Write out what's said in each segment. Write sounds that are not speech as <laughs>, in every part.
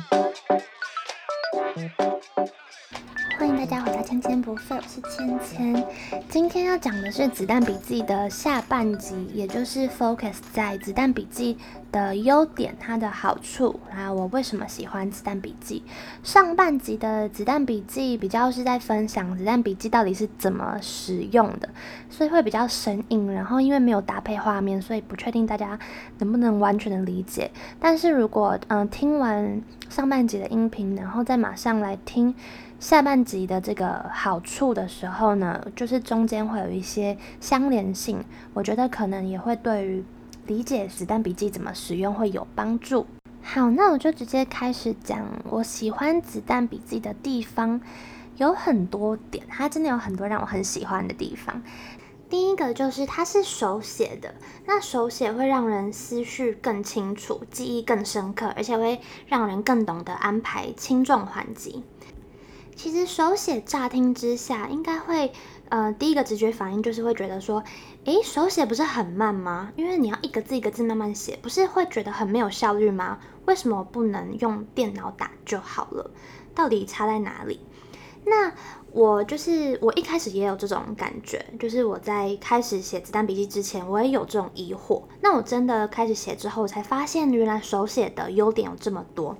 Thank you. 欢迎大家回到千千不废，我是千千。今天要讲的是《子弹笔记》的下半集，也就是 focus 在《子弹笔记》的优点、它的好处，还有我为什么喜欢《子弹笔记》。上半集的《子弹笔记》比较是在分享《子弹笔记》到底是怎么使用的，所以会比较生硬。然后因为没有搭配画面，所以不确定大家能不能完全的理解。但是如果嗯、听完上半集的音频，然后再马上来听。下半集的这个好处的时候呢，就是中间会有一些相连性，我觉得可能也会对于理解子弹笔记怎么使用会有帮助。好，那我就直接开始讲我喜欢子弹笔记的地方，有很多点，它真的有很多让我很喜欢的地方。第一个就是它是手写的，那手写会让人思绪更清楚，记忆更深刻，而且会让人更懂得安排轻重缓急。其实手写乍听之下应该会，呃，第一个直觉反应就是会觉得说，诶，手写不是很慢吗？因为你要一个字一个字慢慢写，不是会觉得很没有效率吗？为什么不能用电脑打就好了？到底差在哪里？那我就是我一开始也有这种感觉，就是我在开始写子弹笔记之前，我也有这种疑惑。那我真的开始写之后，才发现原来手写的优点有这么多。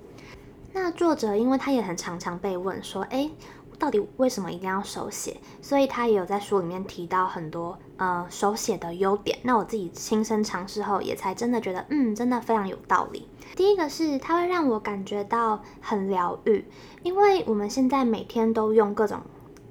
那作者因为他也很常常被问说，诶，到底为什么一定要手写？所以他也有在书里面提到很多呃手写的优点。那我自己亲身尝试后，也才真的觉得，嗯，真的非常有道理。第一个是它会让我感觉到很疗愈，因为我们现在每天都用各种。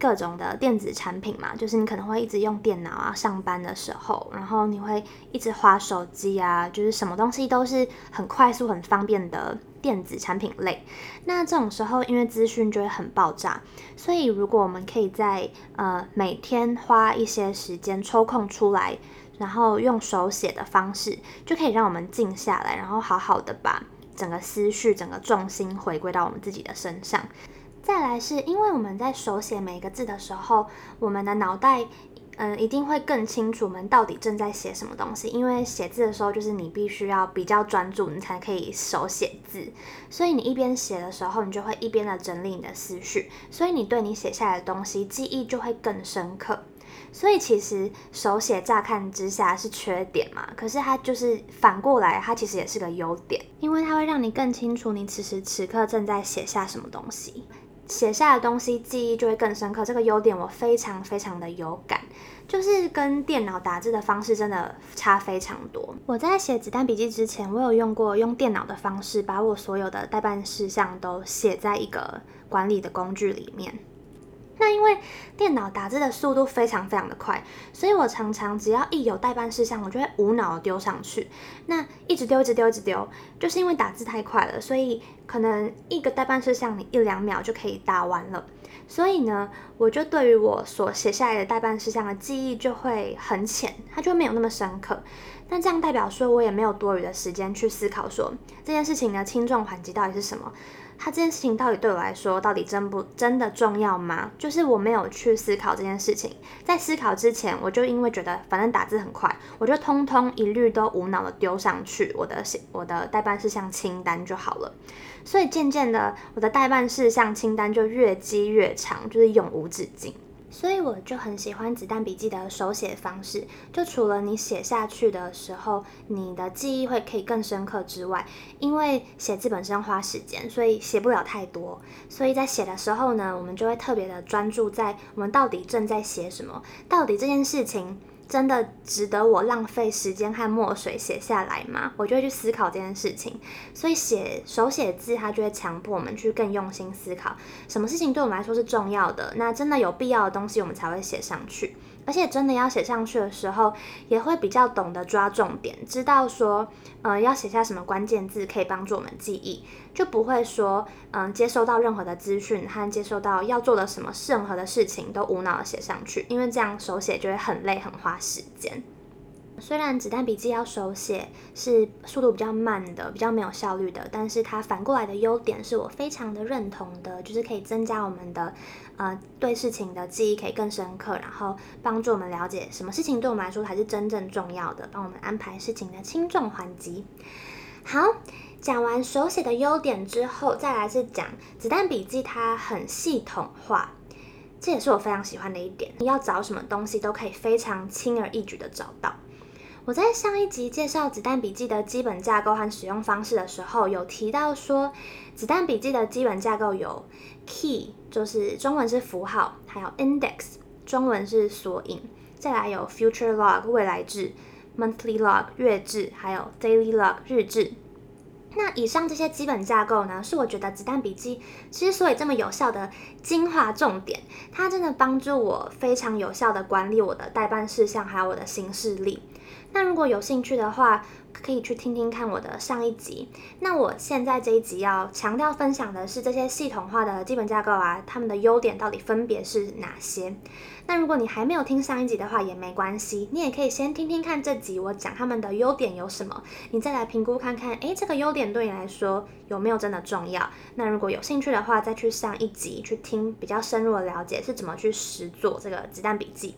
各种的电子产品嘛，就是你可能会一直用电脑啊，上班的时候，然后你会一直滑手机啊，就是什么东西都是很快速、很方便的电子产品类。那这种时候，因为资讯就会很爆炸，所以如果我们可以在呃每天花一些时间抽空出来，然后用手写的方式，就可以让我们静下来，然后好好的把整个思绪、整个重心回归到我们自己的身上。再来是因为我们在手写每一个字的时候，我们的脑袋，嗯，一定会更清楚我们到底正在写什么东西。因为写字的时候，就是你必须要比较专注，你才可以手写字。所以你一边写的时候，你就会一边的整理你的思绪，所以你对你写下来的东西记忆就会更深刻。所以其实手写乍看之下是缺点嘛，可是它就是反过来，它其实也是个优点，因为它会让你更清楚你此时此刻正在写下什么东西。写下的东西记忆就会更深刻，这个优点我非常非常的有感，就是跟电脑打字的方式真的差非常多。我在写子弹笔记之前，我有用过用电脑的方式，把我所有的待办事项都写在一个管理的工具里面。那因为电脑打字的速度非常非常的快，所以我常常只要一有待办事项，我就会无脑丢上去。那一直丢，一直丢，一直丢，就是因为打字太快了，所以可能一个待办事项你一两秒就可以打完了。所以呢，我就对于我所写下来的待办事项的记忆就会很浅，它就没有那么深刻。那这样代表说我也没有多余的时间去思考说这件事情的轻重缓急到底是什么。他这件事情到底对我来说，到底真不真的重要吗？就是我没有去思考这件事情，在思考之前，我就因为觉得反正打字很快，我就通通一律都无脑的丢上去我的我的代办事项清单就好了。所以渐渐的，我的代办事项清单就越积越长，就是永无止境。所以我就很喜欢子弹笔记的手写方式，就除了你写下去的时候，你的记忆会可以更深刻之外，因为写字本身要花时间，所以写不了太多。所以在写的时候呢，我们就会特别的专注在我们到底正在写什么，到底这件事情。真的值得我浪费时间和墨水写下来吗？我就会去思考这件事情。所以写手写字，它就会强迫我们去更用心思考，什么事情对我们来说是重要的。那真的有必要的东西，我们才会写上去。而且真的要写上去的时候，也会比较懂得抓重点，知道说，呃，要写下什么关键字可以帮助我们记忆，就不会说，嗯、接收到任何的资讯和接收到要做的什么任何的事情都无脑的写上去，因为这样手写就会很累，很花时间。虽然子弹笔记要手写是速度比较慢的，比较没有效率的，但是它反过来的优点是我非常的认同的，就是可以增加我们的呃对事情的记忆可以更深刻，然后帮助我们了解什么事情对我们来说才是真正重要的，帮我们安排事情的轻重缓急。好，讲完手写的优点之后，再来是讲子弹笔记，它很系统化，这也是我非常喜欢的一点。你要找什么东西都可以非常轻而易举的找到。我在上一集介绍子弹笔记的基本架构和使用方式的时候，有提到说，子弹笔记的基本架构有 key，就是中文是符号，还有 index，中文是索引，再来有 future log 未来志，monthly log 月志，还有 daily log 日志。那以上这些基本架构呢，是我觉得子弹笔记之所以这么有效的精华重点，它真的帮助我非常有效的管理我的待办事项，还有我的行事历。那如果有兴趣的话，可以去听听看我的上一集。那我现在这一集要强调分享的是这些系统化的基本架构啊，它们的优点到底分别是哪些？那如果你还没有听上一集的话也没关系，你也可以先听听看这集我讲他们的优点有什么，你再来评估看看，诶，这个优点对你来说有没有真的重要？那如果有兴趣的话，再去上一集去听比较深入的了解是怎么去实做这个子弹笔记。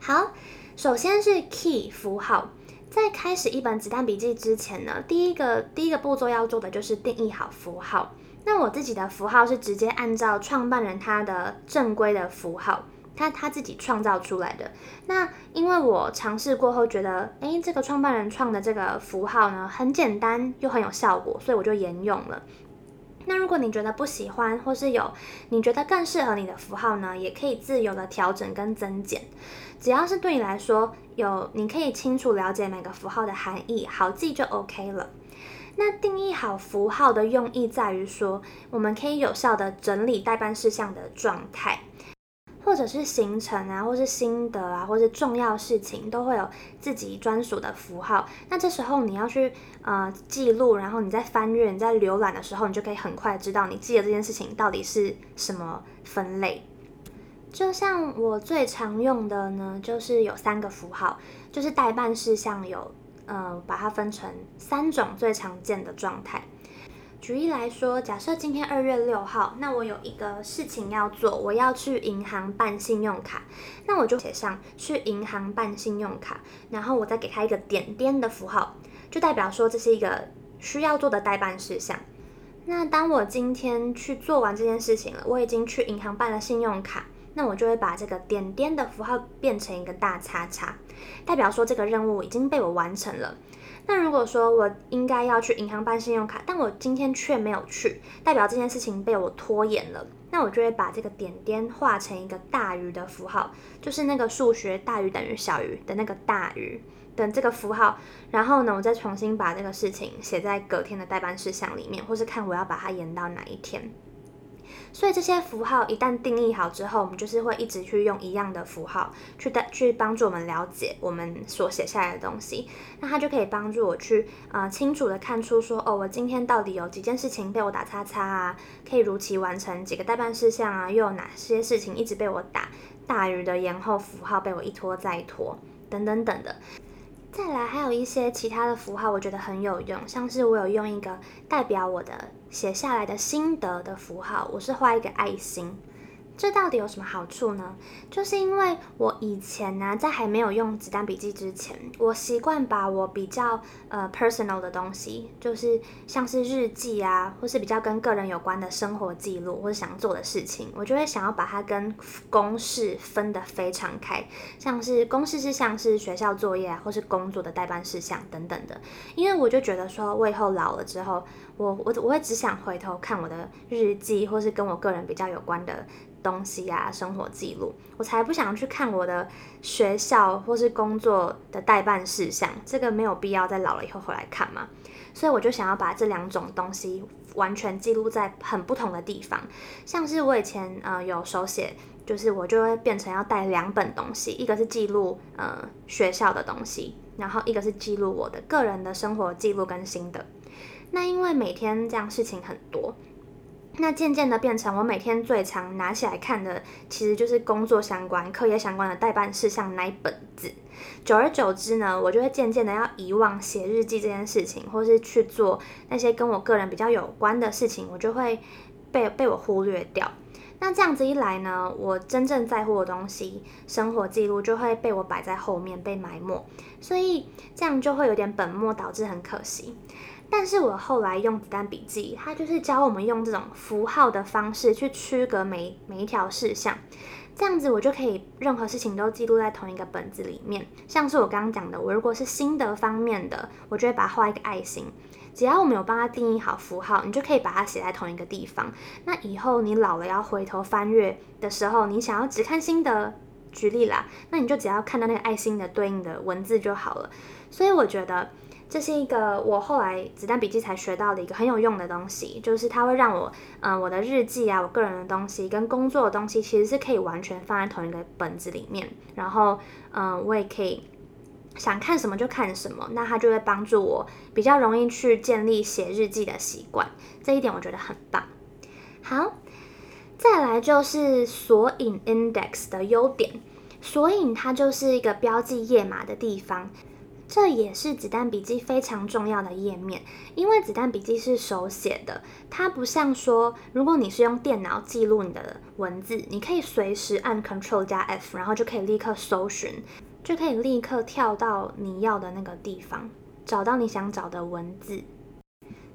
好。首先是 key 符号，在开始一本子弹笔记之前呢，第一个第一个步骤要做的就是定义好符号。那我自己的符号是直接按照创办人他的正规的符号，他他自己创造出来的。那因为我尝试过后觉得，诶，这个创办人创的这个符号呢，很简单又很有效果，所以我就沿用了。那如果你觉得不喜欢，或是有你觉得更适合你的符号呢，也可以自由的调整跟增减。只要是对你来说有，你可以清楚了解每个符号的含义，好记就 OK 了。那定义好符号的用意在于说，我们可以有效的整理待办事项的状态。或者是行程啊，或是心得啊，或是重要事情，都会有自己专属的符号。那这时候你要去呃记录，然后你在翻阅、你在浏览的时候，你就可以很快知道你记得这件事情到底是什么分类。就像我最常用的呢，就是有三个符号，就是待办事项有呃把它分成三种最常见的状态。举例来说，假设今天二月六号，那我有一个事情要做，我要去银行办信用卡，那我就写上去银行办信用卡，然后我再给他一个点点的符号，就代表说这是一个需要做的待办事项。那当我今天去做完这件事情了，我已经去银行办了信用卡，那我就会把这个点点的符号变成一个大叉叉，代表说这个任务已经被我完成了。那如果说我应该要去银行办信用卡，但我今天却没有去，代表这件事情被我拖延了，那我就会把这个点点画成一个大于的符号，就是那个数学大于等于小于的那个大于的这个符号，然后呢，我再重新把这个事情写在隔天的待办事项里面，或是看我要把它延到哪一天。所以这些符号一旦定义好之后，我们就是会一直去用一样的符号去带去帮助我们了解我们所写下来的东西。那它就可以帮助我去呃清楚的看出说，哦，我今天到底有几件事情被我打叉叉啊，可以如期完成几个待办事项啊，又有哪些事情一直被我打大于的延后符号被我一拖再拖等等等的。再来还有一些其他的符号，我觉得很有用，像是我有用一个代表我的写下来的心得的符号，我是画一个爱心。这到底有什么好处呢？就是因为我以前呢、在还没有用子弹笔记之前，我习惯把我比较呃 personal 的东西，就是像是日记啊，或是比较跟个人有关的生活记录，或是想做的事情，我就会想要把它跟公事分得非常开，像是公事是像是学校作业啊，或是工作的待办事项等等的。因为我就觉得说，我以后老了之后，我我我会只想回头看我的日记，或是跟我个人比较有关的。东西、啊，生活记录，我才不想去看我的学校或是工作的待办事项，这个没有必要在老了以后回来看嘛。所以我就想要把这两种东西完全记录在很不同的地方，像是我以前呃有手写，就是我就会变成要带两本东西，一个是记录呃学校的东西，然后一个是记录我的个人的生活记录跟心得。那因为每天这样事情很多。那渐渐的变成我每天最常拿起来看的，其实就是工作相关、课业相关的待办事项那一本子。久而久之呢，我就会渐渐的要遗忘写日记这件事情，或是去做那些跟我个人比较有关的事情，我就会被被我忽略掉。那这样子一来呢，我真正在乎的东西，生活记录就会被我摆在后面，被埋没。所以这样就会有点本末倒置，很可惜。但是我后来用子弹笔记，它就是教我们用这种符号的方式去区隔每每一条事项，这样子我就可以任何事情都记录在同一个本子里面。像是我刚刚讲的，我如果是心得方面的，我就会把它画一个爱心。只要我们有帮它定义好符号，你就可以把它写在同一个地方。那以后你老了要回头翻阅的时候，你想要只看心得，举例啦，那你就只要看到那个爱心的对应的文字就好了。所以我觉得。这是一个我后来子弹笔记才学到的一个很有用的东西，就是它会让我，嗯、我的日记啊，我个人的东西跟工作的东西，其实是可以完全放在同一个本子里面。然后，嗯、我也可以想看什么就看什么，那它就会帮助我比较容易去建立写日记的习惯。这一点我觉得很棒。好，再来就是索引 index 的优点，索引它就是一个标记页码的地方。这也是子弹笔记非常重要的页面，因为子弹笔记是手写的，它不像说，如果你是用电脑记录你的文字，你可以随时按 Ctrl 加 F，然后就可以立刻搜寻，就可以立刻跳到你要的那个地方，找到你想找的文字。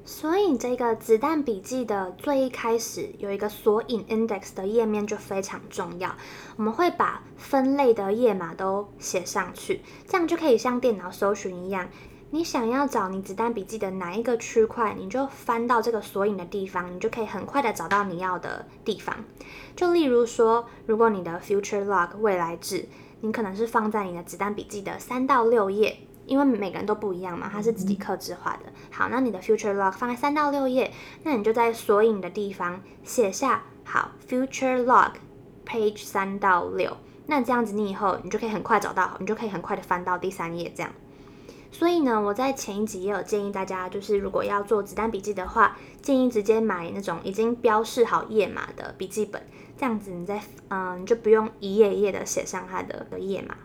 所以这个子弹笔记的最一开始有一个索引 index 的页面就非常重要。我们会把分类的页码都写上去，这样就可以像电脑搜寻一样。你想要找你子弹笔记的哪一个区块，你就翻到这个索引的地方，你就可以很快的找到你要的地方。就例如说，如果你的 future log 未来志，你可能是放在你的子弹笔记的三到六页。因为每个人都不一样嘛，它是自己刻制化的。好，那你的 future log 放在三到六页，那你就在索引的地方写下好 future log page 三到六，那这样子你以后你就可以很快找到，你就可以很快的翻到第三页这样。所以呢，我在前一集也有建议大家，就是如果要做子弹笔记的话，建议直接买那种已经标示好页码的笔记本，这样子你再嗯，你就不用一页一页的写上它的页码。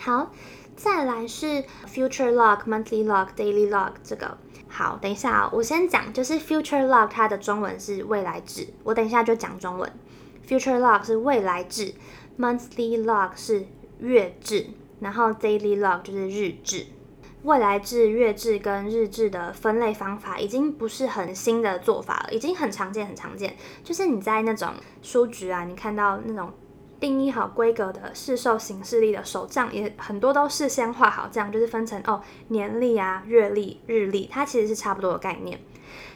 好。再来是 future log、monthly log、daily log 这个。好，等一下啊，我先讲，就是 future log 它的中文是未来制，我等一下就讲中文。future log 是未来制，monthly log 是月制，然后 daily log 就是日制。未来制、月制跟日制的分类方法已经不是很新的做法了，已经很常见，很常见。就是你在那种书局啊，你看到那种。定义好规格的市售形式力的手账也很多都事先画好，这样就是分成哦年历啊、月历、日历，它其实是差不多的概念。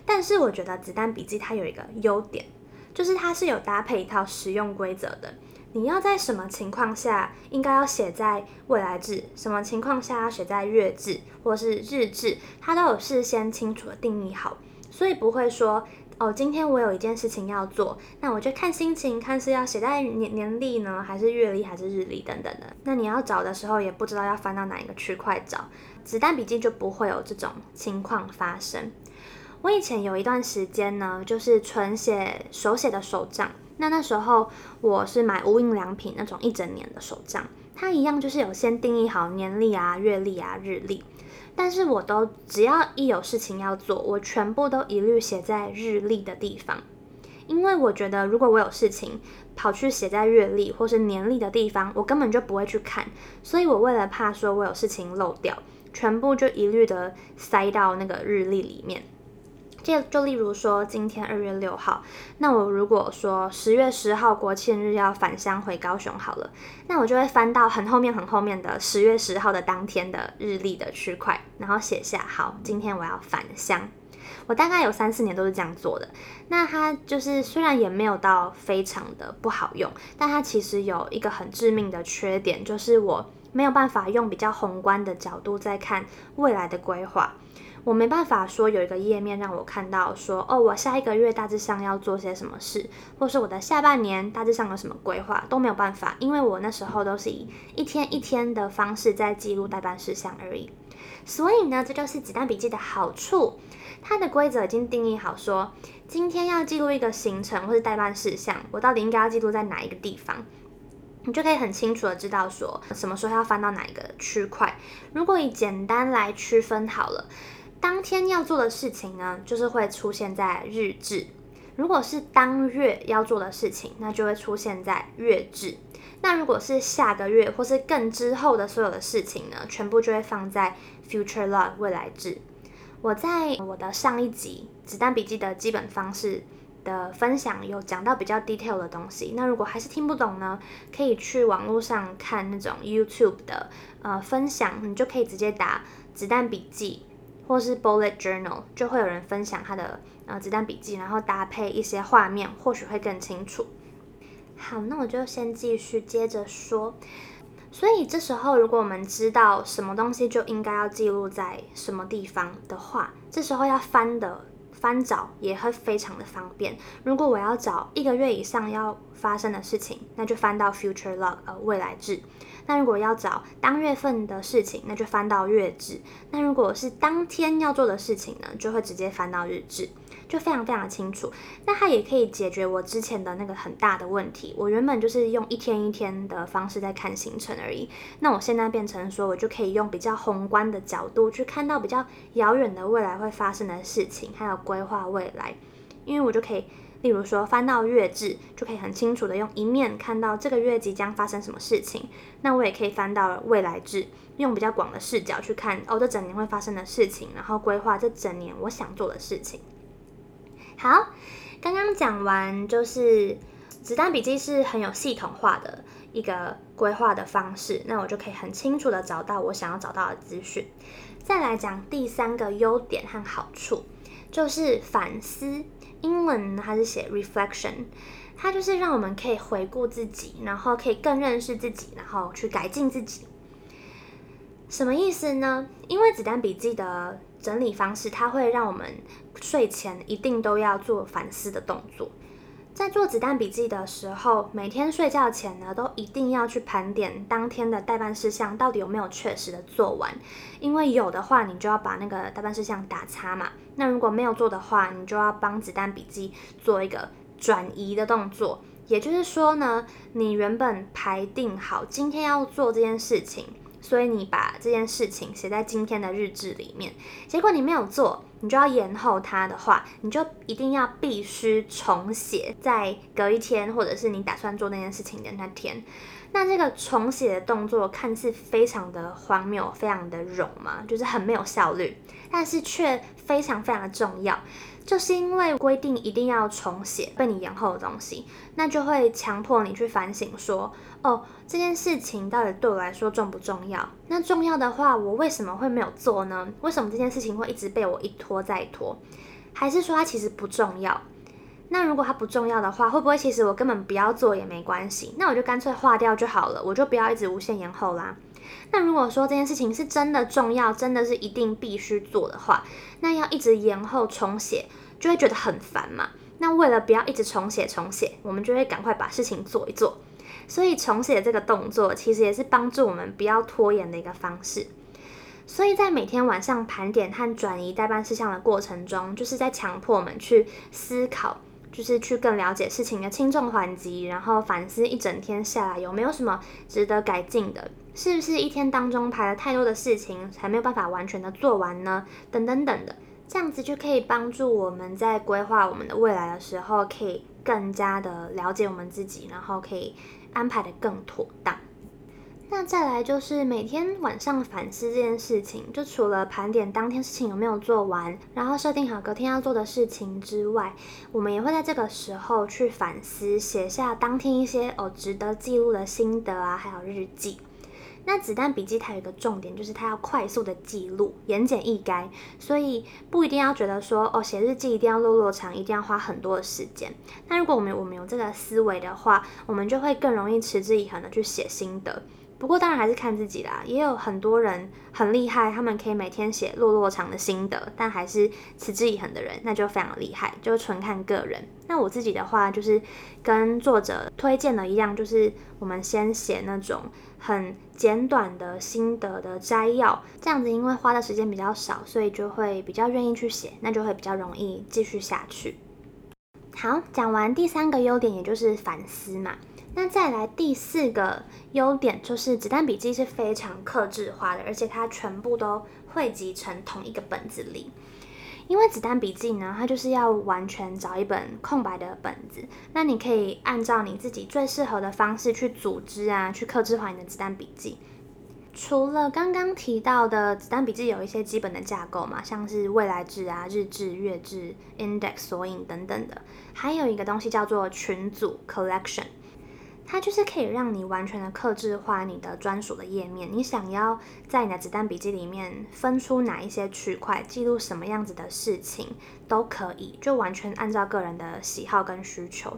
但是我觉得子弹笔记它有一个优点，就是它是有搭配一套实用规则的。你要在什么情况下应该要写在未来志，什么情况下要写在月志或是日志，它都有事先清楚的定义好，所以不会说。哦，今天我有一件事情要做，那我就看心情，看是要写在年年历呢，还是月历，还是日历等等的。那你要找的时候，也不知道要翻到哪一个区块找，子弹笔记就不会有这种情况发生。我以前有一段时间呢，就是纯写手写的手账，那那时候我是买无印良品那种一整年的手账，它一样就是有先定义好年历啊、月历啊、日历。但是我都只要一有事情要做，我全部都一律写在日历的地方，因为我觉得如果我有事情跑去写在月历或是年历的地方，我根本就不会去看，所以我为了怕说我有事情漏掉，全部就一律的塞到那个日历里面。就就例如说，今天二月六号，那我如果说十月十号国庆日要返乡回高雄好了，那我就会翻到很后面很后面的十月十号的当天的日历的区块，然后写下好，今天我要返乡。我大概有三四年都是这样做的。那它就是虽然也没有到非常的不好用，但它其实有一个很致命的缺点，就是我没有办法用比较宏观的角度在看未来的规划。我没办法说有一个页面让我看到说哦，我下一个月大致上要做些什么事，或是我的下半年大致上有什么规划，都没有办法，因为我那时候都是以一天一天的方式在记录待办事项而已。所以呢，这就是子弹笔记的好处，它的规则已经定义好说，今天要记录一个行程或是待办事项，我到底应该要记录在哪一个地方，你就可以很清楚的知道说什么时候要翻到哪一个区块。如果以简单来区分好了。当天要做的事情呢，就是会出现在日志；如果是当月要做的事情，那就会出现在月志；那如果是下个月或是更之后的所有的事情呢，全部就会放在 future log 未来志。我在我的上一集《子弹笔记》的基本方式的分享有讲到比较 detail 的东西。那如果还是听不懂呢，可以去网络上看那种 YouTube 的呃分享，你就可以直接打“子弹笔记”或是 “bullet journal”，就会有人分享他的呃子弹笔记，然后搭配一些画面，或许会更清楚。好，那我就先继续接着说。所以这时候，如果我们知道什么东西就应该要记录在什么地方的话，这时候要翻的翻找也会非常的方便。如果我要找一个月以上要发生的事情，那就翻到 Future Log，呃，未来志。那如果要找当月份的事情，那就翻到月志。那如果是当天要做的事情呢，就会直接翻到日志。就非常非常的清楚，那它也可以解决我之前的那个很大的问题。我原本就是用一天一天的方式在看行程而已，那我现在变成说，我就可以用比较宏观的角度去看到比较遥远的未来会发生的事情，还有规划未来。因为我就可以，例如说翻到月志，就可以很清楚的用一面看到这个月即将发生什么事情。那我也可以翻到未来志，用比较广的视角去看哦，这整年会发生的事情，然后规划这整年我想做的事情。好，刚刚讲完就是子弹笔记是很有系统化的一个规划的方式，那我就可以很清楚的找到我想要找到的资讯。再来讲第三个优点和好处，就是反思。英文它是写 reflection，它就是让我们可以回顾自己，然后可以更认识自己，然后去改进自己。什么意思呢？因为子弹笔记的整理方式，它会让我们睡前一定都要做反思的动作。在做子弹笔记的时候，每天睡觉前呢，都一定要去盘点当天的待办事项到底有没有确实的做完。因为有的话，你就要把那个待办事项打叉嘛。那如果没有做的话，你就要帮子弹笔记做一个转移的动作。也就是说呢，你原本排定好今天要做这件事情。所以你把这件事情写在今天的日志里面，结果你没有做，你就要延后它的话，你就一定要必须重写，在隔一天，或者是你打算做那件事情的那天。那这个重写的动作看似非常的荒谬，非常的冗嘛，就是很没有效率，但是却非常非常的重要。就是因为规定一定要重写被你延后的东西，那就会强迫你去反省说，哦，这件事情到底对我来说重不重要？那重要的话，我为什么会没有做呢？为什么这件事情会一直被我一拖再拖？还是说它其实不重要？那如果它不重要的话，会不会其实我根本不要做也没关系？那我就干脆划掉就好了，我就不要一直无限延后啦。那如果说这件事情是真的重要，真的是一定必须做的话，那要一直延后重写，就会觉得很烦嘛。那为了不要一直重写重写，我们就会赶快把事情做一做。所以重写这个动作，其实也是帮助我们不要拖延的一个方式。所以在每天晚上盘点和转移待办事项的过程中，就是在强迫我们去思考。就是去更了解事情的轻重缓急，然后反思一整天下来有没有什么值得改进的，是不是一天当中排了太多的事情，才没有办法完全的做完呢？等等等的，这样子就可以帮助我们在规划我们的未来的时候，可以更加的了解我们自己，然后可以安排得更妥当。那再来就是每天晚上反思这件事情，就除了盘点当天事情有没有做完，然后设定好隔天要做的事情之外，我们也会在这个时候去反思，写下当天一些哦值得记录的心得啊，还有日记。那子弹笔记它有一个重点，就是它要快速的记录，言简意赅，所以不一定要觉得说哦写日记一定要落落长，一定要花很多的时间。那如果我们我们有这个思维的话，我们就会更容易持之以恒的去写心得。不过当然还是看自己啦，也有很多人很厉害，他们可以每天写落落长的心得，但还是持之以恒的人，那就非常厉害，就纯看个人。那我自己的话，就是跟作者推荐的一样，就是我们先写那种很简短的心得的摘要，这样子因为花的时间比较少，所以就会比较愿意去写，那就会比较容易继续下去。好，讲完第三个优点，也就是反思嘛。那再来第四个优点就是子弹笔记是非常克制化的，而且它全部都汇集成同一个本子里。因为子弹笔记呢，它就是要完全找一本空白的本子，那你可以按照你自己最适合的方式去组织啊，去克制化你的子弹笔记。除了刚刚提到的子弹笔记有一些基本的架构嘛，像是未来制啊、日志、月志、index、索引等等的，还有一个东西叫做群组 collection，它就是可以让你完全的克制化你的专属的页面。你想要在你的子弹笔记里面分出哪一些区块，记录什么样子的事情都可以，就完全按照个人的喜好跟需求。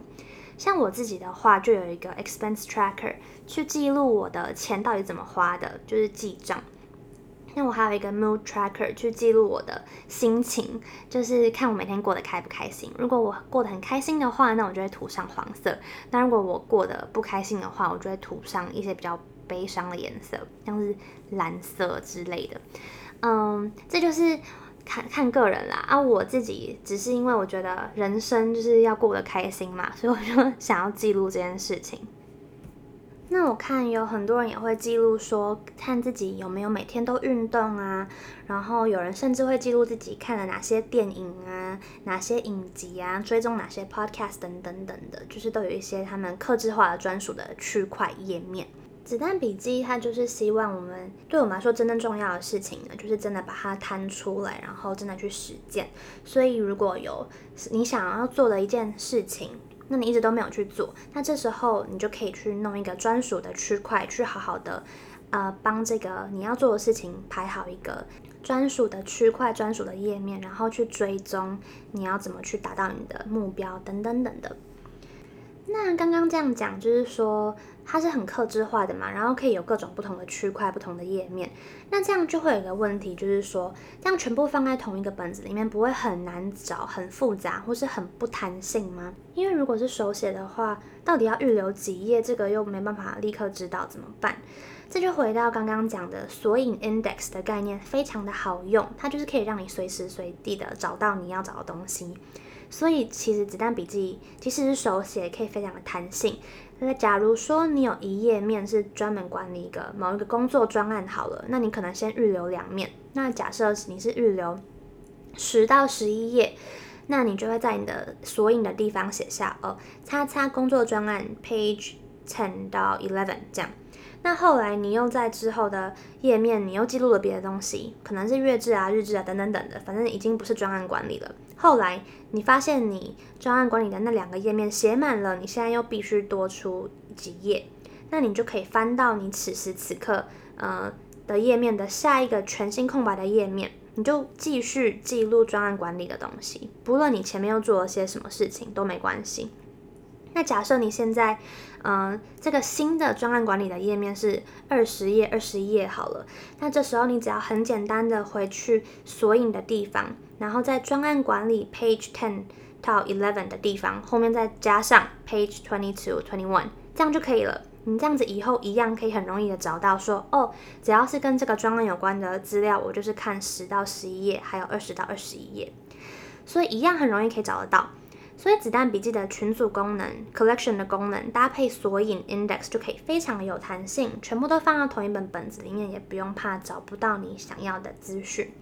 像我自己的话，就有一个 expense tracker 去记录我的钱到底怎么花的，就是记账。那我还有一个 mood tracker 去记录我的心情，就是看我每天过得开不开心。如果我过得很开心的话，那我就会涂上黄色；那如果我过得不开心的话，我就会涂上一些比较悲伤的颜色，像是蓝色之类的。嗯，这就是。看看个人啦啊，我自己只是因为我觉得人生就是要过得开心嘛，所以我就想要记录这件事情。那我看有很多人也会记录说，看自己有没有每天都运动啊，然后有人甚至会记录自己看了哪些电影啊、哪些影集啊、追踪哪些 podcast 等等等的，就是都有一些他们克制化的专属的区块页面。子弹笔记，它就是希望我们，对我们来说真正重要的事情呢，就是真的把它摊出来，然后真的去实践。所以，如果有你想要做的一件事情，那你一直都没有去做，那这时候你就可以去弄一个专属的区块，去好好的，呃，帮这个你要做的事情排好一个专属的区块、专属的页面，然后去追踪你要怎么去达到你的目标等等等的。那刚刚这样讲，就是说它是很克制化的嘛，然后可以有各种不同的区块、不同的页面。那这样就会有一个问题，就是说这样全部放在同一个本子里面，不会很难找、很复杂，或是很不弹性吗？因为如果是手写的话，到底要预留几页，这个又没办法立刻知道怎么办？这就回到刚刚讲的索引 index 的概念，非常的好用，它就是可以让你随时随地的找到你要找的东西。所以其实子弹笔记即使是手写，也可以非常的弹性。那假如说你有一页面是专门管理一个某一个工作专案好了，那你可能先预留两面。那假设你是预留十到十一页，那你就会在你的索引的地方写下哦，叉叉工作专案 page ten 到 eleven 这样。那后来你又在之后的页面，你又记录了别的东西，可能是月志啊、日志啊等等等的，反正已经不是专案管理了。后来你发现你专案管理的那两个页面写满了，你现在又必须多出几页，那你就可以翻到你此时此刻呃的页面的下一个全新空白的页面，你就继续记录专案管理的东西，不论你前面又做了些什么事情都没关系。那假设你现在，嗯、这个新的专案管理的页面是二十页、二十页好了。那这时候你只要很简单的回去索引的地方，然后在专案管理 page ten 到 eleven 的地方后面再加上 page twenty two twenty one，这样就可以了。你这样子以后一样可以很容易的找到说，哦，只要是跟这个专案有关的资料，我就是看十到十一页，还有二十到二十一页，所以一样很容易可以找得到。所以子弹笔记的群组功能、collection 的功能搭配索引 index 就可以非常的有弹性，全部都放到同一本本子里面，也不用怕找不到你想要的资讯。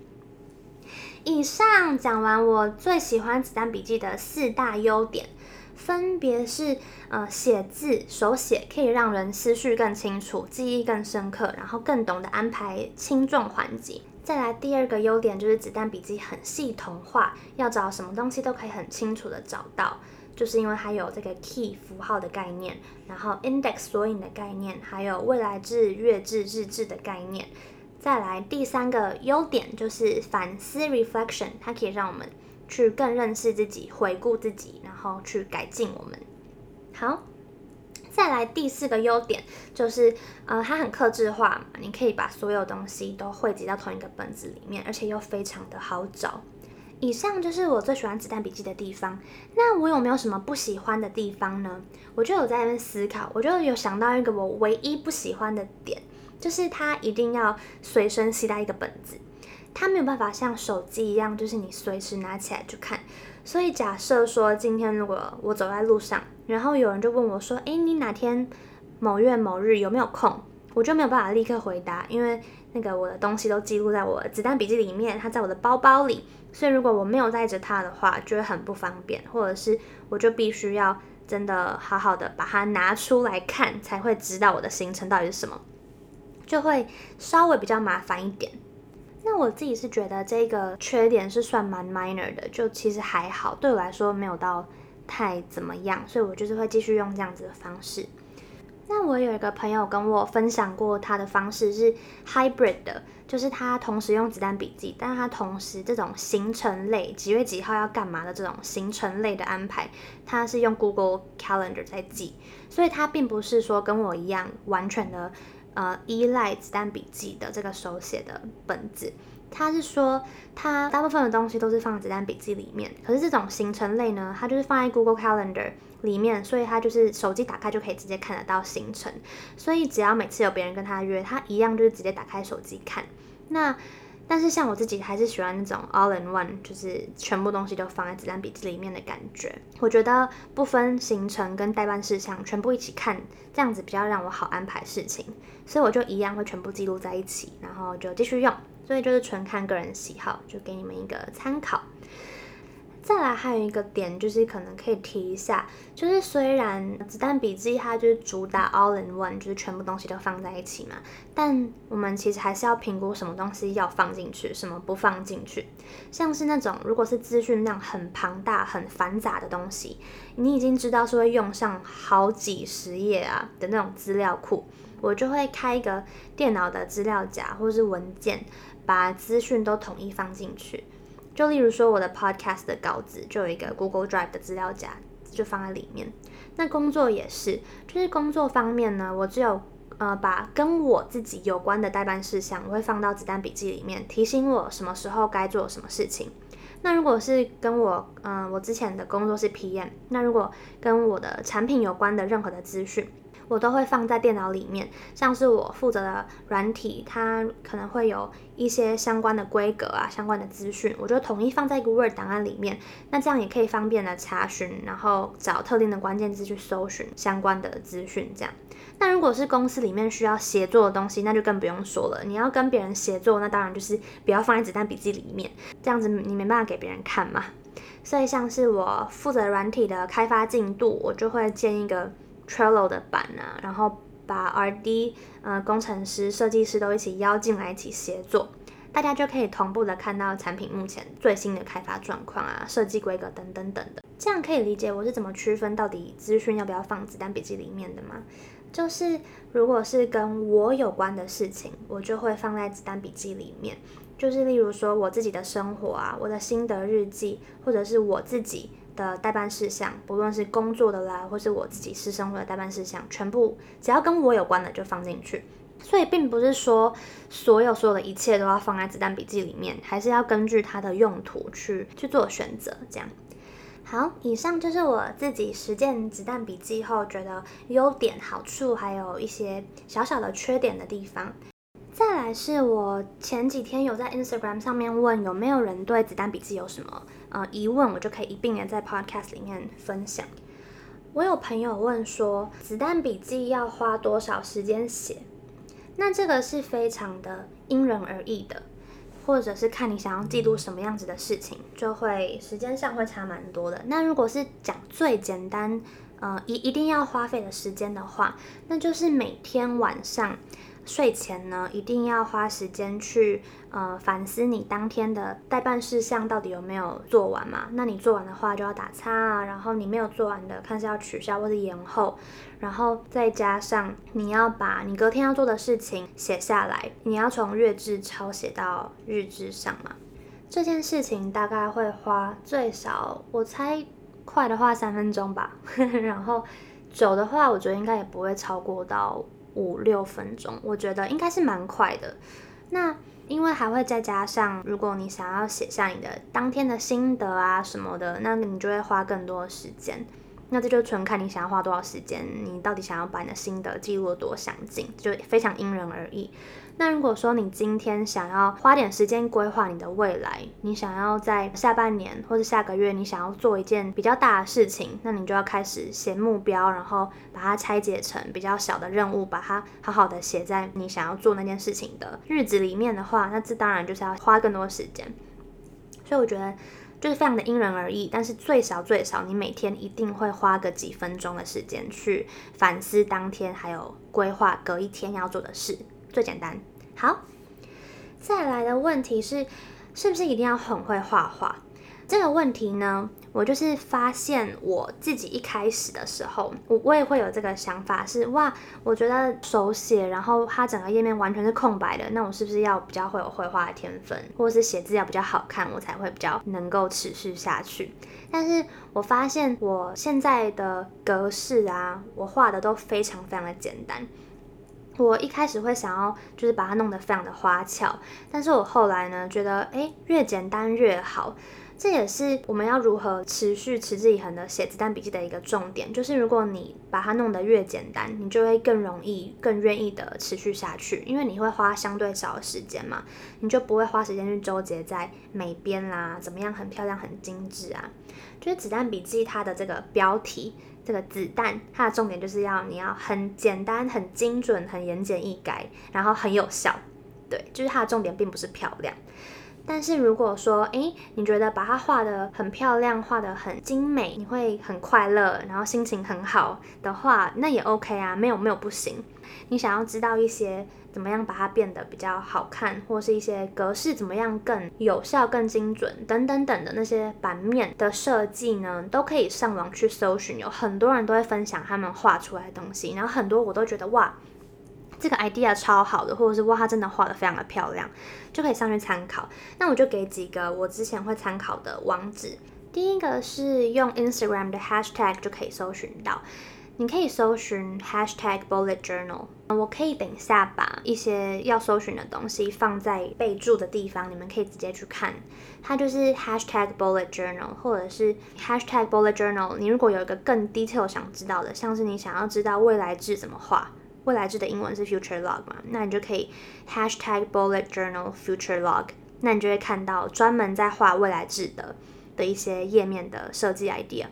以上讲完我最喜欢子弹笔记的四大优点，分别是呃写字手写可以让人思绪更清楚、记忆更深刻，然后更懂得安排轻重缓急。再来第二个优点就是子弹笔记很系统化，要找什么东西都可以很清楚的找到，就是因为它有这个 key 符号的概念，然后 index 索引的概念，还有未来志、月志、日志的概念。再来第三个优点就是反思 reflection，它可以让我们去更认识自己、回顾自己，然后去改进我们。好。再来第四个优点就是，呃，它很克制化嘛，你可以把所有东西都汇集到同一个本子里面，而且又非常的好找。以上就是我最喜欢子弹笔记的地方。那我有没有什么不喜欢的地方呢？我就有在那边思考，我就有想到一个我唯一不喜欢的点，就是它一定要随身携带一个本子，它没有办法像手机一样，就是你随时拿起来就看。所以假设说今天如果我走在路上，然后有人就问我说：“诶，你哪天某月某日有没有空？”我就没有办法立刻回答，因为那个我的东西都记录在我的子弹笔记里面，它在我的包包里，所以如果我没有带着它的话，就会很不方便，或者是我就必须要真的好好的把它拿出来看，才会知道我的行程到底是什么。就会稍微比较麻烦一点。那我自己是觉得这个缺点是算蛮 minor 的，就其实还好，对我来说没有到太怎么样，所以我就是会继续用这样子的方式。那我有一个朋友跟我分享过，他的方式是 hybrid 的，就是他同时用子弹笔记，但是他同时这种行程类几月几号要干嘛的这种行程类的安排，他是用 Google Calendar 在记，所以他并不是说跟我一样完全的呃依赖子弹笔记的这个手写的本子。他是说，他大部分的东西都是放在子弹笔记里面，可是这种行程类呢，它就是放在 Google Calendar 里面，所以他就是手机打开就可以直接看得到行程，所以只要每次有别人跟他约，他一样就是直接打开手机看。那但是像我自己还是喜欢那种 all in one，就是全部东西都放在子弹笔记里面的感觉。我觉得不分行程跟待办事项，全部一起看，这样子比较让我好安排事情。所以我就一样会全部记录在一起，然后就继续用。所以就是纯看个人喜好，就给你们一个参考。再来还有一个点，就是可能可以提一下，就是虽然子弹笔记它就是主打 all in one，就是全部东西都放在一起嘛，但我们其实还是要评估什么东西要放进去，什么不放进去。像是那种如果是资讯量很庞大、很繁杂的东西，你已经知道是会用上好几十页啊的那种资料库，我就会开一个电脑的资料夹或是文件。把资讯都统一放进去，就例如说我的 podcast 的稿子就有一个 Google Drive 的资料夹，就放在里面。那工作也是，就是工作方面呢，我只有呃把跟我自己有关的待办事项，我会放到子弹笔记里面，提醒我什么时候该做什么事情。那如果是跟我嗯、我之前的工作是 PM，那如果跟我的产品有关的任何的资讯。我都会放在电脑里面，像是我负责的软体，它可能会有一些相关的规格啊、相关的资讯，我就统一放在一个 Word 档案里面。那这样也可以方便的查询，然后找特定的关键字去搜寻相关的资讯。这样，那如果是公司里面需要协作的东西，那就更不用说了。你要跟别人协作，那当然就是不要放在子弹笔记里面，这样子你没办法给别人看嘛。所以像是我负责软体的开发进度，我就会建一个。Trello 的版啊，然后把 RD 呃工程师、设计师都一起邀进来一起协作，大家就可以同步的看到产品目前最新的开发状况啊、设计规格等等等的。这样可以理解我是怎么区分到底资讯要不要放子弹笔记里面的吗？就是如果是跟我有关的事情，我就会放在子弹笔记里面。就是例如说我自己的生活啊，我的心得日记，或者是我自己。的待办事项，不论是工作的啦，或是我自己私生活的待办事项，全部只要跟我有关的就放进去。所以并不是说所有所有的一切都要放在子弹笔记里面，还是要根据它的用途去去做选择。这样。好，以上就是我自己实践子弹笔记后觉得优点、好处，还有一些小小的缺点的地方。再来是我前几天有在 Instagram 上面问有没有人对子弹笔记有什么呃疑问，我就可以一并的在 Podcast 里面分享。我有朋友问说，子弹笔记要花多少时间写？那这个是非常的因人而异的，或者是看你想要记录什么样子的事情，就会时间上会差蛮多的。那如果是讲最简单，呃一一定要花费的时间的话，那就是每天晚上。睡前呢，一定要花时间去呃反思你当天的待办事项到底有没有做完嘛？那你做完的话就要打叉啊，然后你没有做完的，看是要取消或是延后，然后再加上你要把你隔天要做的事情写下来，你要从月志抄写到日志上嘛。这件事情大概会花最少，我猜快的话三分钟吧，<laughs> 然后久的话，我觉得应该也不会超过到。五六分钟，我觉得应该是蛮快的。那因为还会再加上，如果你想要写下你的当天的心得啊什么的，那你就会花更多时间。那这就纯看你想要花多少时间，你到底想要把你的心得记录多详尽，就非常因人而异。那如果说你今天想要花点时间规划你的未来，你想要在下半年或者下个月，你想要做一件比较大的事情，那你就要开始写目标，然后把它拆解成比较小的任务，把它好好的写在你想要做那件事情的日子里面的话，那这当然就是要花更多时间。所以我觉得就是非常的因人而异，但是最少最少你每天一定会花个几分钟的时间去反思当天，还有规划隔一天要做的事。最简单。好，再来的问题是，是不是一定要很会画画？这个问题呢，我就是发现我自己一开始的时候，我我也会有这个想法是，哇，我觉得手写，然后它整个页面完全是空白的，那我是不是要比较会有绘画的天分，或是写字要比较好看，我才会比较能够持续下去？但是我发现我现在的格式啊，我画的都非常非常的简单。我一开始会想要就是把它弄得非常的花俏，但是我后来呢，觉得诶，越简单越好。这也是我们要如何持续持之以恒的写子弹笔记的一个重点，就是如果你把它弄得越简单，你就会更容易、更愿意的持续下去，因为你会花相对少的时间嘛，你就不会花时间去纠结在美编啦，怎么样很漂亮、很精致啊。就是子弹笔记它的这个标题，这个子弹，它的重点就是要你要很简单、很精准、很言简意赅，然后很有效。对，就是它的重点并不是漂亮。但是如果说，诶，你觉得把它画得很漂亮，画得很精美，你会很快乐，然后心情很好的话，那也 OK 啊，没有没有不行。你想要知道一些怎么样把它变得比较好看，或是一些格式怎么样更有效、更精准等等等的那些版面的设计呢，都可以上网去搜寻，有很多人都会分享他们画出来的东西，然后很多我都觉得哇。这个 idea 超好的，或者是哇，它真的画得非常的漂亮，就可以上去参考。那我就给几个我之前会参考的网址。第一个是用 Instagram 的 hashtag 就可以搜寻到，你可以搜寻 hashtag bullet journal。我可以等一下把一些要搜寻的东西放在备注的地方，你们可以直接去看。它就是 hashtag bullet journal，或者是 hashtag bullet journal。你如果有一个更 detail 想知道的，像是你想要知道未来志怎么画。未来志的英文是 future log 嘛，那你就可以 hashtag bullet journal future log，那你就会看到专门在画未来志的的一些页面的设计 idea。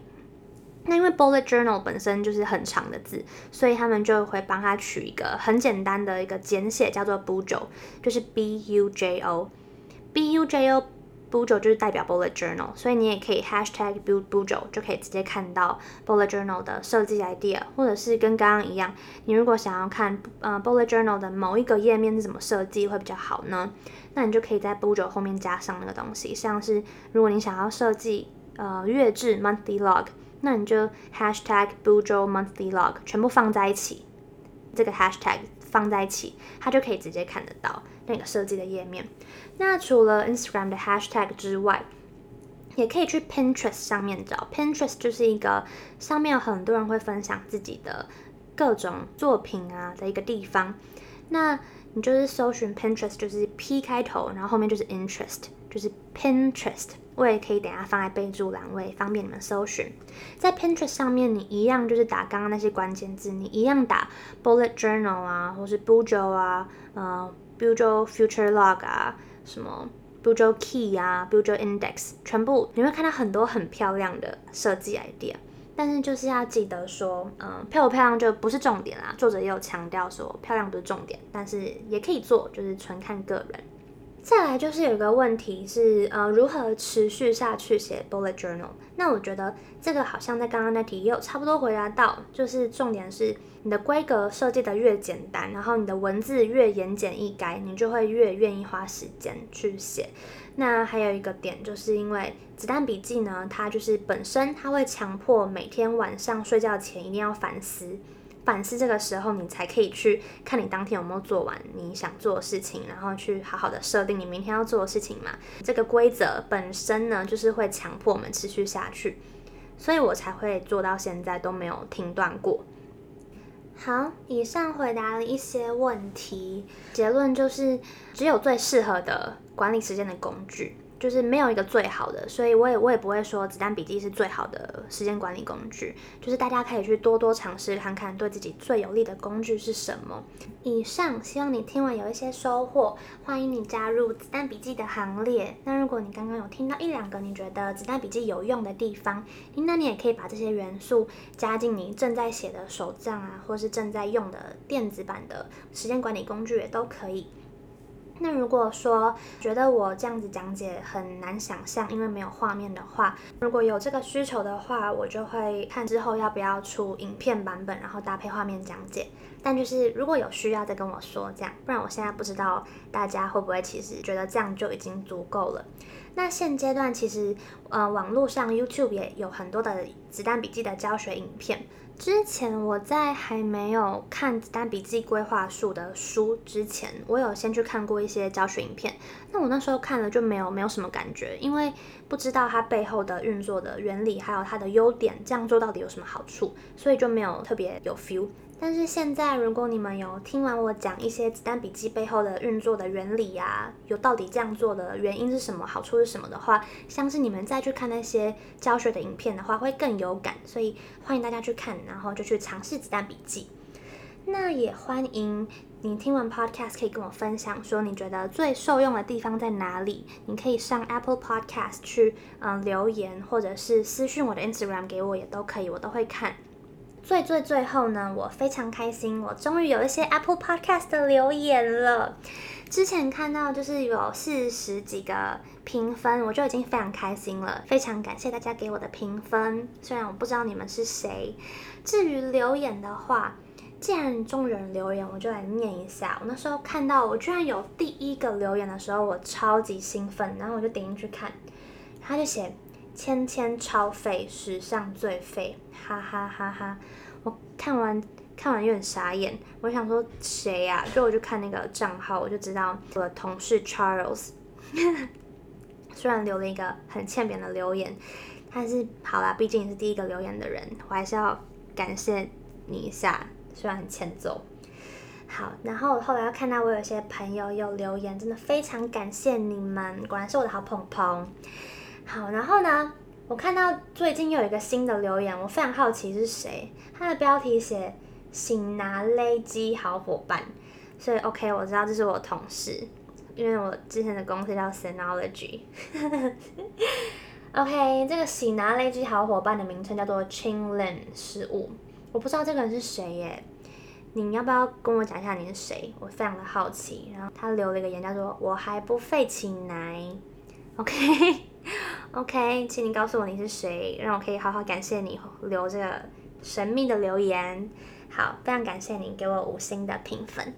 那因为 bullet journal 本身就是很长的字，所以他们就会帮他取一个很简单的一个简写，叫做 bujo，就是 b u j o，b u j o。Bujo 就是代表 Bullet Journal，所以你也可以 Hashtag Build Bujo 就可以直接看到 Bullet Journal 的设计 idea，或者是跟刚刚一样，你如果想要看呃 Bullet Journal 的某一个页面是怎么设计会比较好呢？那你就可以在 Bujo 后面加上那个东西，像是如果你想要设计呃月志 Monthly Log，那你就 Hashtag Bujo Monthly Log 全部放在一起，这个 Hashtag 放在一起，它就可以直接看得到那个设计的页面。那除了 Instagram 的 hashtag 之外，也可以去 Pinterest 上面找。Pinterest 就是一个上面有很多人会分享自己的各种作品啊的一个地方。那你就是搜寻 Pinterest，就是 P 开头，然后后面就是 interest，就是 Pinterest。我也可以等下放在备注栏位，方便你们搜寻。在 Pinterest 上面，你一样就是打刚刚那些关键字，你一样打 Bullet Journal 啊，或是 Bujo 啊，呃，Bujo Future Log 啊。什么 Bujo Key 啊，Bujo Index，全部你会看到很多很漂亮的设计 idea，但是就是要记得说，嗯，漂不漂亮就不是重点啦。作者也有强调说，漂亮不是重点，但是也可以做，就是纯看个人。再来就是有一个问题是，呃，如何持续下去写 bullet journal？那我觉得这个好像在刚刚那题也有差不多回答到，就是重点是你的规格设计的越简单，然后你的文字越言简意赅，你就会越愿意花时间去写。那还有一个点，就是因为子弹笔记呢，它就是本身它会强迫每天晚上睡觉前一定要反思。反思这个时候，你才可以去看你当天有没有做完你想做的事情，然后去好好的设定你明天要做的事情嘛。这个规则本身呢，就是会强迫我们持续下去，所以我才会做到现在都没有停断过。好，以上回答了一些问题，结论就是只有最适合的管理时间的工具。就是没有一个最好的，所以我也我也不会说子弹笔记是最好的时间管理工具。就是大家可以去多多尝试看看，对自己最有利的工具是什么。以上，希望你听完有一些收获，欢迎你加入子弹笔记的行列。那如果你刚刚有听到一两个你觉得子弹笔记有用的地方，那你也可以把这些元素加进你正在写的手账啊，或是正在用的电子版的时间管理工具也都可以。那如果说觉得我这样子讲解很难想象，因为没有画面的话，如果有这个需求的话，我就会看之后要不要出影片版本，然后搭配画面讲解。但就是如果有需要再跟我说，这样，不然我现在不知道大家会不会其实觉得这样就已经足够了。那现阶段其实呃网络上 YouTube 也有很多的子弹笔记的教学影片。之前我在还没有看子弹笔记规划术的书之前，我有先去看过一些教学影片。那我那时候看了就没有没有什么感觉，因为不知道它背后的运作的原理，还有它的优点，这样做到底有什么好处，所以就没有特别有 feel。但是现在，如果你们有听完我讲一些子弹笔记背后的运作的原理呀、啊，有到底这样做的原因是什么，好处是什么的话，相信你们再去看那些教学的影片的话，会更有感。所以欢迎大家去看，然后就去尝试子弹笔记。那也欢迎你听完 Podcast 可以跟我分享，说你觉得最受用的地方在哪里？你可以上 Apple Podcast 去嗯留言，或者是私讯我的 Instagram 给我也都可以，我都会看。最最最后呢，我非常开心，我终于有一些 Apple Podcast 的留言了。之前看到就是有四十几个评分，我就已经非常开心了。非常感谢大家给我的评分，虽然我不知道你们是谁。至于留言的话，既然众人留言，我就来念一下。我那时候看到我居然有第一个留言的时候，我超级兴奋，然后我就点进去看，他就写。千千超废，史上最废，哈哈哈哈！我看完看完有点傻眼，我想说谁呀？就我就看那个账号，我就知道我的同事 Charles，<laughs> 虽然留了一个很欠扁的留言，但是好啦，毕竟你是第一个留言的人，我还是要感谢你一下，虽然很欠揍。好，然后后来又看到我有些朋友有留言，真的非常感谢你们，果然是我的好朋朋。好，然后呢，我看到最近又有一个新的留言，我非常好奇是谁。他的标题写“醒拿勒基好伙伴”，所以 OK，我知道这是我同事，因为我之前的公司叫 Synology。<laughs> OK，这个“醒拿勒基好伙伴”的名称叫做 Chinlin 十五，我不知道这个人是谁耶。你要不要跟我讲一下你是谁？我非常的好奇。然后他留了一个言，叫做“我还不废起来”。OK。<laughs> <laughs> OK，请你告诉我你是谁，让我可以好好感谢你留这个神秘的留言。好，非常感谢你给我五星的评分。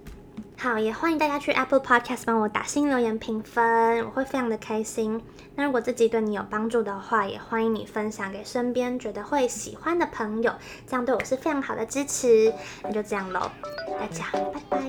好，也欢迎大家去 Apple Podcast 帮我打新留言评分，我会非常的开心。那如果这集对你有帮助的话，也欢迎你分享给身边觉得会喜欢的朋友，这样对我是非常好的支持。那就这样喽，大家拜拜。